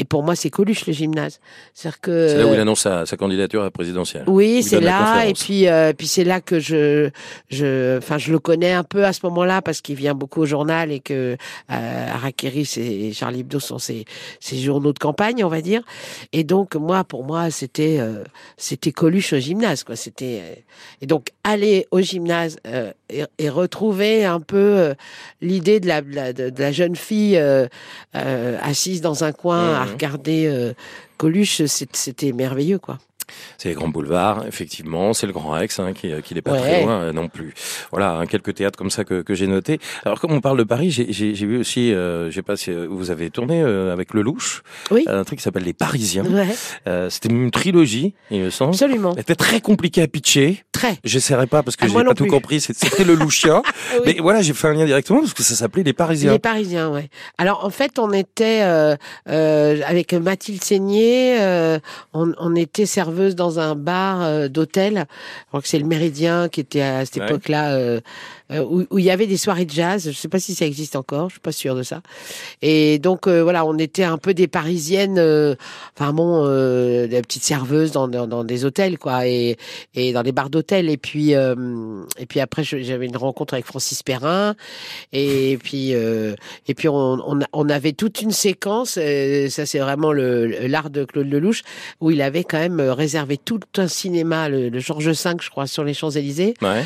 et pour moi, c'est Coluche le gymnase. C'est que là où il annonce sa, sa candidature à la présidentielle. Oui, c'est là. Et puis, euh, puis c'est là que je, je, enfin, je le connais un peu à ce moment-là parce qu'il vient beaucoup au journal et que euh, Arakiris et Charlie Hebdo sont ses, ses journaux de campagne, on va dire. Et donc, moi, pour moi, c'était, euh, c'était Coluche au gymnase, quoi. C'était euh, et donc aller au gymnase euh, et, et, retrouver un peu l'idée de la, de, la jeune fille assise dans un coin. Mmh regarder euh, Coluche, c'était merveilleux, quoi. C'est les grands boulevards, effectivement. C'est le Grand Rex, hein, qui, qui n'est pas très loin euh, non plus. Voilà, hein, quelques théâtres comme ça que, que j'ai notés. Alors, comme on parle de Paris, j'ai vu aussi, euh, je sais pas si euh, vous avez tourné euh, avec Lelouch, oui. un truc qui s'appelle Les Parisiens. Ouais. C'était une trilogie, il me semble. Absolument. C'était très compliqué à pitcher. Très. J'essaierai pas parce que ah, j'ai pas tout compris. C'était le Louchia. oui. Mais voilà, j'ai fait un lien directement parce que ça s'appelait Les Parisiens. Les Parisiens, ouais. Alors, en fait, on était avec Mathilde Seigné, on, on était serveuse dans un bar euh, d'hôtel. Je crois que c'est le Méridien qui était à cette époque-là euh, euh, où, il y avait des soirées de jazz. Je ne sais pas si ça existe encore, je suis pas sûre de ça. Et donc voilà, on était un peu des Parisiennes, enfin bon, des petites serveuses dans, dans, des hôtels quoi, et, et dans des bars d'hôtel. Et puis et puis après, j'avais une rencontre avec Francis Perrin, et puis et puis on, on, avait toute une séquence. ça c'est vraiment l'art de Claude Lelouch où il avait quand même réservé tout un cinéma, le, le Georges V, je crois, sur les Champs-Élysées. Ouais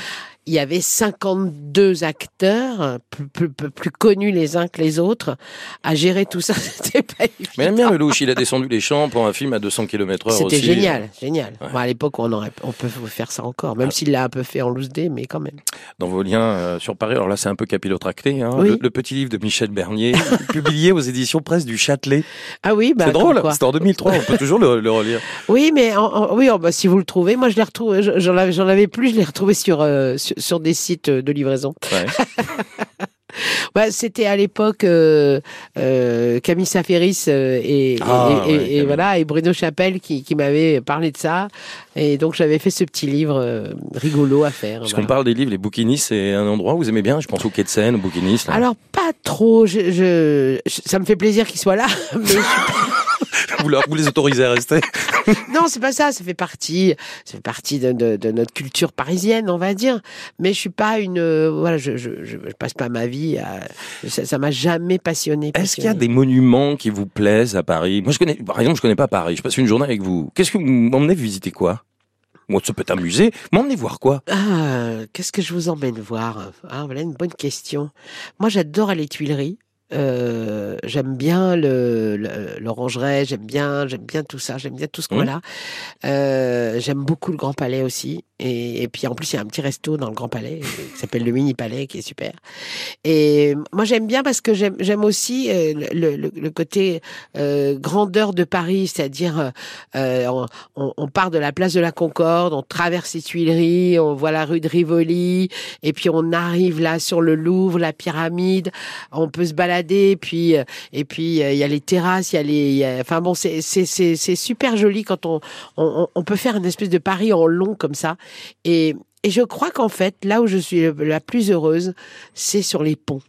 il y avait 52 acteurs, plus, plus, plus, connus les uns que les autres, à gérer tout ça. C'était pas évident. Mais bien le louche, il a descendu les champs pour un film à 200 km heure C'était génial, génial. Bon, à l'époque, on aurait, on peut faire ça encore, même s'il l'a un peu fait en loose day, mais quand même. Dans vos liens euh, sur Paris, alors là, c'est un peu capillotracté, hein, le, le, petit livre de Michel Bernier, publié aux éditions Presse du Châtelet. Ah oui, bah. C'est drôle, c'était en 2003, on peut toujours le, le relire. Oui, mais en, oui, oh, bah, si vous le trouvez, moi je l'ai retrouvé, j'en avais, plus, je l'ai retrouvé sur, euh, sur sur des sites de livraison. Ouais. bah, c'était à l'époque euh, euh, Camille Saferis euh, et, ah, et, ouais, et, voilà et Bruno Chapelle qui, qui m'avait parlé de ça et donc j'avais fait ce petit livre euh, rigolo à faire. Parce voilà. qu'on parle des livres, les bouquinistes, c'est un endroit où vous aimez bien. Je pense au Quai de Seine, aux bouquinistes. Alors pas trop. Je, je, ça me fait plaisir qu'ils soient là, mais je suis pas vous, leur, vous les autorisez à rester Non, c'est pas ça. Ça fait partie, ça fait partie de, de, de, notre culture parisienne, on va dire. Mais je suis pas une, euh, voilà, je, je, je, passe pas ma vie à, ça m'a jamais passionné. Est-ce qu'il y a des monuments qui vous plaisent à Paris? Moi, je connais, par exemple, je connais pas Paris. Je passe une journée avec vous. Qu'est-ce que vous m'emmenez visiter quoi? Moi, ça peut t'amuser. M'emmenez voir quoi? Ah, qu'est-ce que je vous emmène voir? Ah, voilà une bonne question. Moi, j'adore aller Tuileries. Euh, j'aime bien le, l'orangerie, j'aime bien, j'aime bien tout ça, j'aime bien tout ce coin-là. Euh, j'aime beaucoup le Grand Palais aussi. Et, et, puis en plus, il y a un petit resto dans le Grand Palais qui s'appelle le Mini Palais, qui est super. Et moi, j'aime bien parce que j'aime, j'aime aussi euh, le, le, le, côté euh, grandeur de Paris, c'est-à-dire euh, on, on, part de la place de la Concorde, on traverse les Tuileries, on voit la rue de Rivoli, et puis on arrive là sur le Louvre, la pyramide, on peut se balader, puis et puis il y a les terrasses, il y a les, enfin bon, c'est c'est c'est c'est super joli quand on, on on peut faire une espèce de Paris en long comme ça. Et, et je crois qu'en fait, là où je suis la plus heureuse, c'est sur les ponts.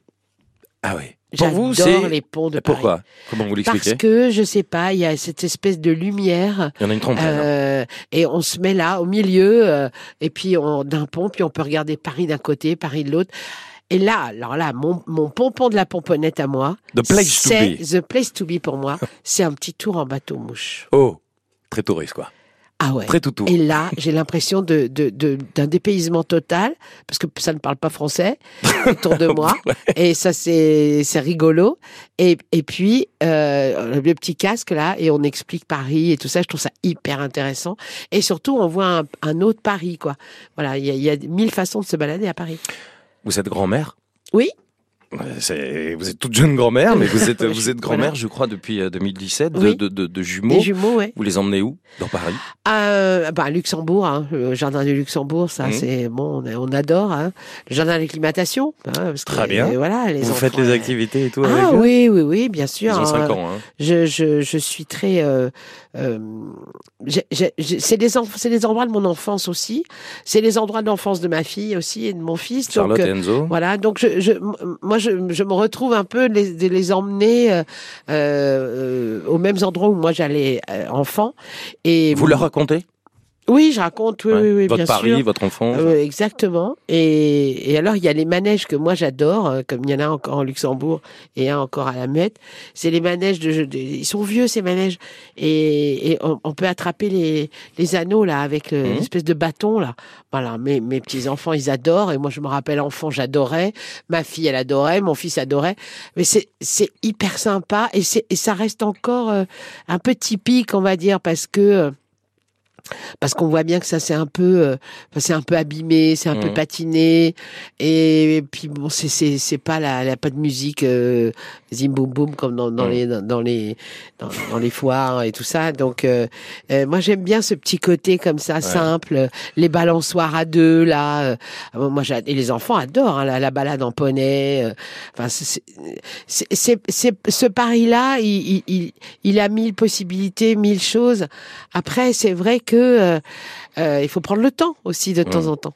Ah oui. Pour vous, c'est les ponts de Pourquoi Paris. Comment vous l'expliquez Parce que je sais pas, il y a cette espèce de lumière. Il y en a une trentaine. Hein. Euh, et on se met là au milieu, euh, et puis on d'un pont, puis on peut regarder Paris d'un côté, Paris de l'autre. Et là, alors là, mon, mon pompon de la pomponnette à moi, The place to c'est be. the place to be pour moi. c'est un petit tour en bateau mouche. Oh, très touriste quoi. Ah ouais. Très toutou. Et là, j'ai l'impression de, de, de- d'un dépaysement total, parce que ça ne parle pas français autour de moi. Ouais. Et ça, c'est, c'est rigolo. Et, et puis, euh, le petit casque là, et on explique Paris et tout ça, je trouve ça hyper intéressant. Et surtout, on voit un, un autre Paris, quoi. Voilà, il y a, il y a mille façons de se balader à Paris. Vous êtes grand-mère? Oui. Vous êtes toute jeune grand-mère, mais vous êtes, vous êtes Voilà. grand-mère, je crois, depuis euh, 2017, de, Oui. de, de, de jumeaux. Les jumeaux, ouais. Vous les emmenez où? Dans Paris? Euh, bah, Luxembourg, hein, le jardin de Luxembourg, ça Mhm. c'est bon, on, on adore. Hein. Le jardin d'acclimatation, hein, parce que, Très bien. euh, Voilà, les Vous enfants, faites les euh, activités et tout avec Ah eux? oui, oui, oui, bien Ils sûr. ont 5 hein. ans. Hein. Je, je, je suis très. Euh, euh, c'est des c'est des endroits de mon enfance aussi. C'est les endroits de l'enfance de ma fille aussi et de mon fils. Charlotte donc, et euh, Enzo voilà, donc je, je, m- je, me retrouve un peu les, de les emmener euh, euh, aux mêmes endroits où moi j'allais euh, enfant. Et Vous leur racontez? Oui, je raconte, oui, Ouais. oui, oui, Votre bien Paris, sûr. votre enfance Euh, exactement. Et, et alors, il y a les manèges que moi j'adore, euh, comme il y en a encore en Luxembourg et un encore à la Mette. C'est les manèges de, de- ils sont vieux ces manèges et, et on, on peut attraper les, les anneaux là avec le- Mhm. l'espèce de bâton là. Voilà, mes, mes petits enfants ils adorent et moi je me rappelle enfant j'adorais, ma fille elle adorait, mon fils adorait. Mais c'est c'est hyper sympa et c'est et ça reste encore euh, un peu typique on va dire parce que euh, parce qu'on voit bien que ça c'est un peu euh, c'est un peu abîmé c'est un peu Mhm. patiné. Et, puis bon c'est c'est c'est pas la, la pas de musique euh, zim boum boum comme dans, dans Mhm. les dans, dans les dans, dans les foires et tout ça. Donc euh, euh, moi j'aime bien ce petit côté comme ça simple. Les balançoires à deux là euh, moi et les enfants adorent hein, la, la balade en poney euh, enfin c'est c'est c'est c'est- ce pari là il, il il il a mille possibilités mille choses. Après c'est vrai que euh, euh, il faut prendre le temps aussi de temps Mhm. en temps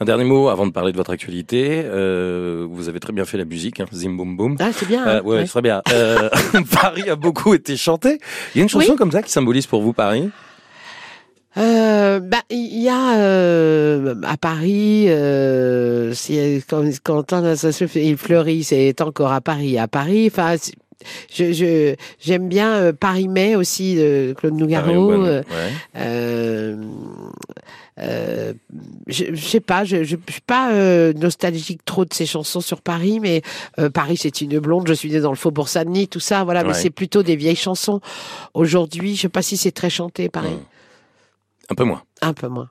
Un dernier mot avant de parler de votre actualité. Euh, vous avez très bien fait la musique, hein, Zim Boum Boum. ah c'est bien Euh, hein, ouais, ouais. très bien. Euh, Paris a beaucoup été chanté. Il y a une chanson Oui. comme ça qui symbolise pour vous Paris? Euh, bah, il y a euh, à Paris, euh, quand, quand on a- ça se fait, il fleurit, c'est encore à Paris. À Paris, enfin, je j'aime bien euh, Paris Mai aussi de Claude Nougaro. Euh, ouais. euh, je, je sais pas, je, je, je suis pas euh, nostalgique trop de ces chansons sur Paris, mais euh, Paris c'est une blonde, je suis née dans le faubourg Saint-Denis, tout ça, voilà, mais c'est plutôt des vieilles chansons. Aujourd'hui, je sais pas si c'est très chanté, Paris, Mm. Un peu moins. un peu moins.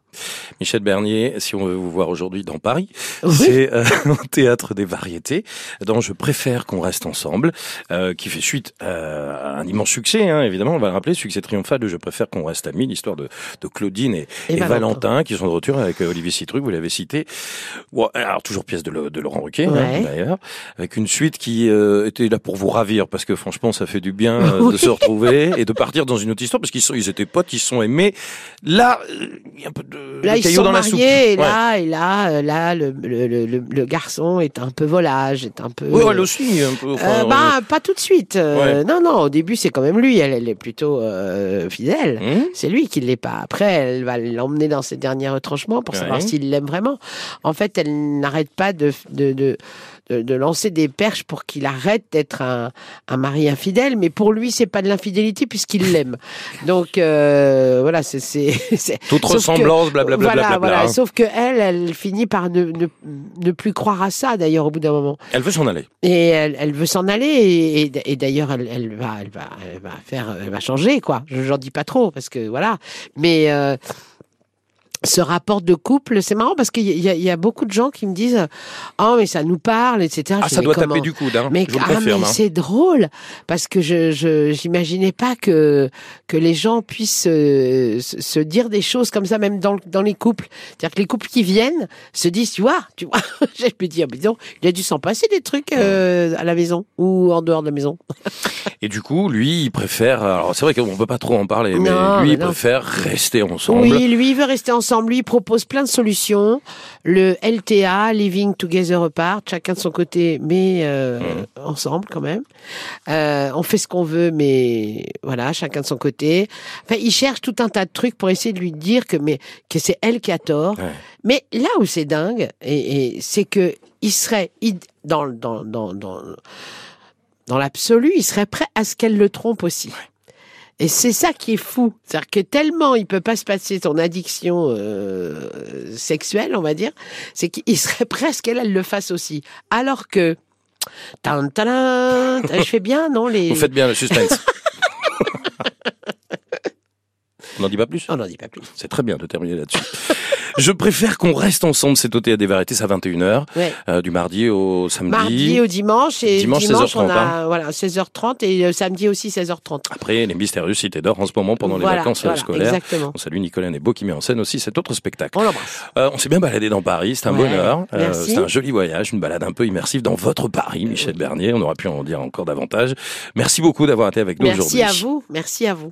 Michel Bernier, si on veut vous voir aujourd'hui dans Paris, Oui. c'est euh, au théâtre des variétés, dont je préfère qu'on reste ensemble, euh, qui fait suite euh, à un immense succès, hein, évidemment, on va le rappeler, succès triomphal de Je préfère qu'on reste amis, l'histoire de, de Claudine et, Et et Valentin. Valentin, qui sont de retour avec euh, Olivier Citruc, vous l'avez cité. Bon, alors toujours pièce de, le- de Laurent Ruquier, hein, Ouais. d'ailleurs, avec une suite qui euh, était là pour vous ravir, parce que franchement, ça fait du bien de se retrouver et de partir dans une autre histoire, parce qu'ils sont, ils étaient potes, ils se sont aimés. Là, il y a un peu de, Là, de ils cailloux sont dans la soupe. mariés, et Ouais. là, et là, euh, là, le, le, le, le- le garçon est un peu volage, est un peu. Oui, elle aussi, un peu. enfin, Euh, bah, pas tout de suite. Euh, Ouais. Non, non, au début, c'est quand même lui. Elle, elle est plutôt euh, fidèle. Hum C'est lui qui l'est pas. Après, elle va l'emmener dans ses derniers retranchements pour savoir s'il l'aime vraiment. En fait, elle n'arrête pas de, de, de, de, de lancer des perches pour qu'il arrête d'être un, un mari infidèle. Mais pour lui, c'est pas de l'infidélité puisqu'il l'aime. Donc, euh, voilà, c'est, Toute sauf ressemblance, blablabla. voilà, voilà. hein. Sauf que elle, elle finit par ne, ne, ne plus croire à ça, d'ailleurs, au bout d'un moment. Elle veut s'en aller. Et elle, elle veut s'en aller et, et- et d'ailleurs elle, elle va elle va elle va faire elle va changer quoi. Je j'en dis pas trop parce que voilà. Mais euh, ce rapport de couple, c'est marrant parce qu'il y, a- il y a beaucoup de gens qui me disent oh mais ça nous parle etc. Ah, ça doit comment taper du coude, hein. mais, je ah, confirme. mais hein. c'est drôle parce que je je j'imaginais pas que que les gens puissent euh, se, dire des choses comme ça même dans dans les couples. C'est-à-dire que les couples qui viennent se disent tu vois tu vois je me dis ah, mais non, il a dû s'en passer des trucs euh, à la maison ou en dehors de la maison. Et du coup, lui, il préfère. Alors, c'est vrai qu'on peut pas trop en parler, mais lui, mais il préfère rester ensemble. Oui, lui il veut rester ensemble. Lui il propose plein de solutions. Le LTA, Living Together Apart, chacun de son côté, mais euh, Mmh. ensemble quand même. Euh, on fait ce qu'on veut, mais voilà, chacun de son côté. Enfin, il cherche tout un tas de trucs pour essayer de lui dire que mais que c'est elle qui a tort. Ouais. Mais là où c'est dingue, et, et c'est que il serait id- dans dans dans dans, dans l'absolu, il serait prêt à ce qu'elle le trompe aussi. Et c'est ça qui est fou, c'est-à-dire que tellement il peut pas se passer son addiction euh, sexuelle, on va dire, c'est qu'il serait presque qu'elle elle le fasse aussi. Alors que, tan, tan, je fais bien, non les. Vous faites bien le suspense. On n'en dit pas plus On n'en dit pas plus. C'est très bien de terminer là-dessus. Je préfère qu'on reste ensemble, c'est au Théâtre des Variétés, c'est à 21h, Ouais. euh, du mardi au samedi. Mardi au dimanche et Dimanche, dimanche, 16h30, on a voilà 16h30 et euh, samedi aussi 16h30. Après, les mystérieuses cités d'or en ce moment pendant les vacances euh, voilà, scolaires. Exactement. On salue Nicolas Nebo qui met en scène aussi cet autre spectacle. On l'embrasse. Euh, on s'est bien baladé dans Paris, c'est un Ouais, bonheur. Merci. c'est un joli voyage, une balade un peu immersive dans votre Paris, Michel Bernier. On aurait pu en dire encore davantage. Merci beaucoup d'avoir été avec nous Merci aujourd'hui. à vous. Merci à vous.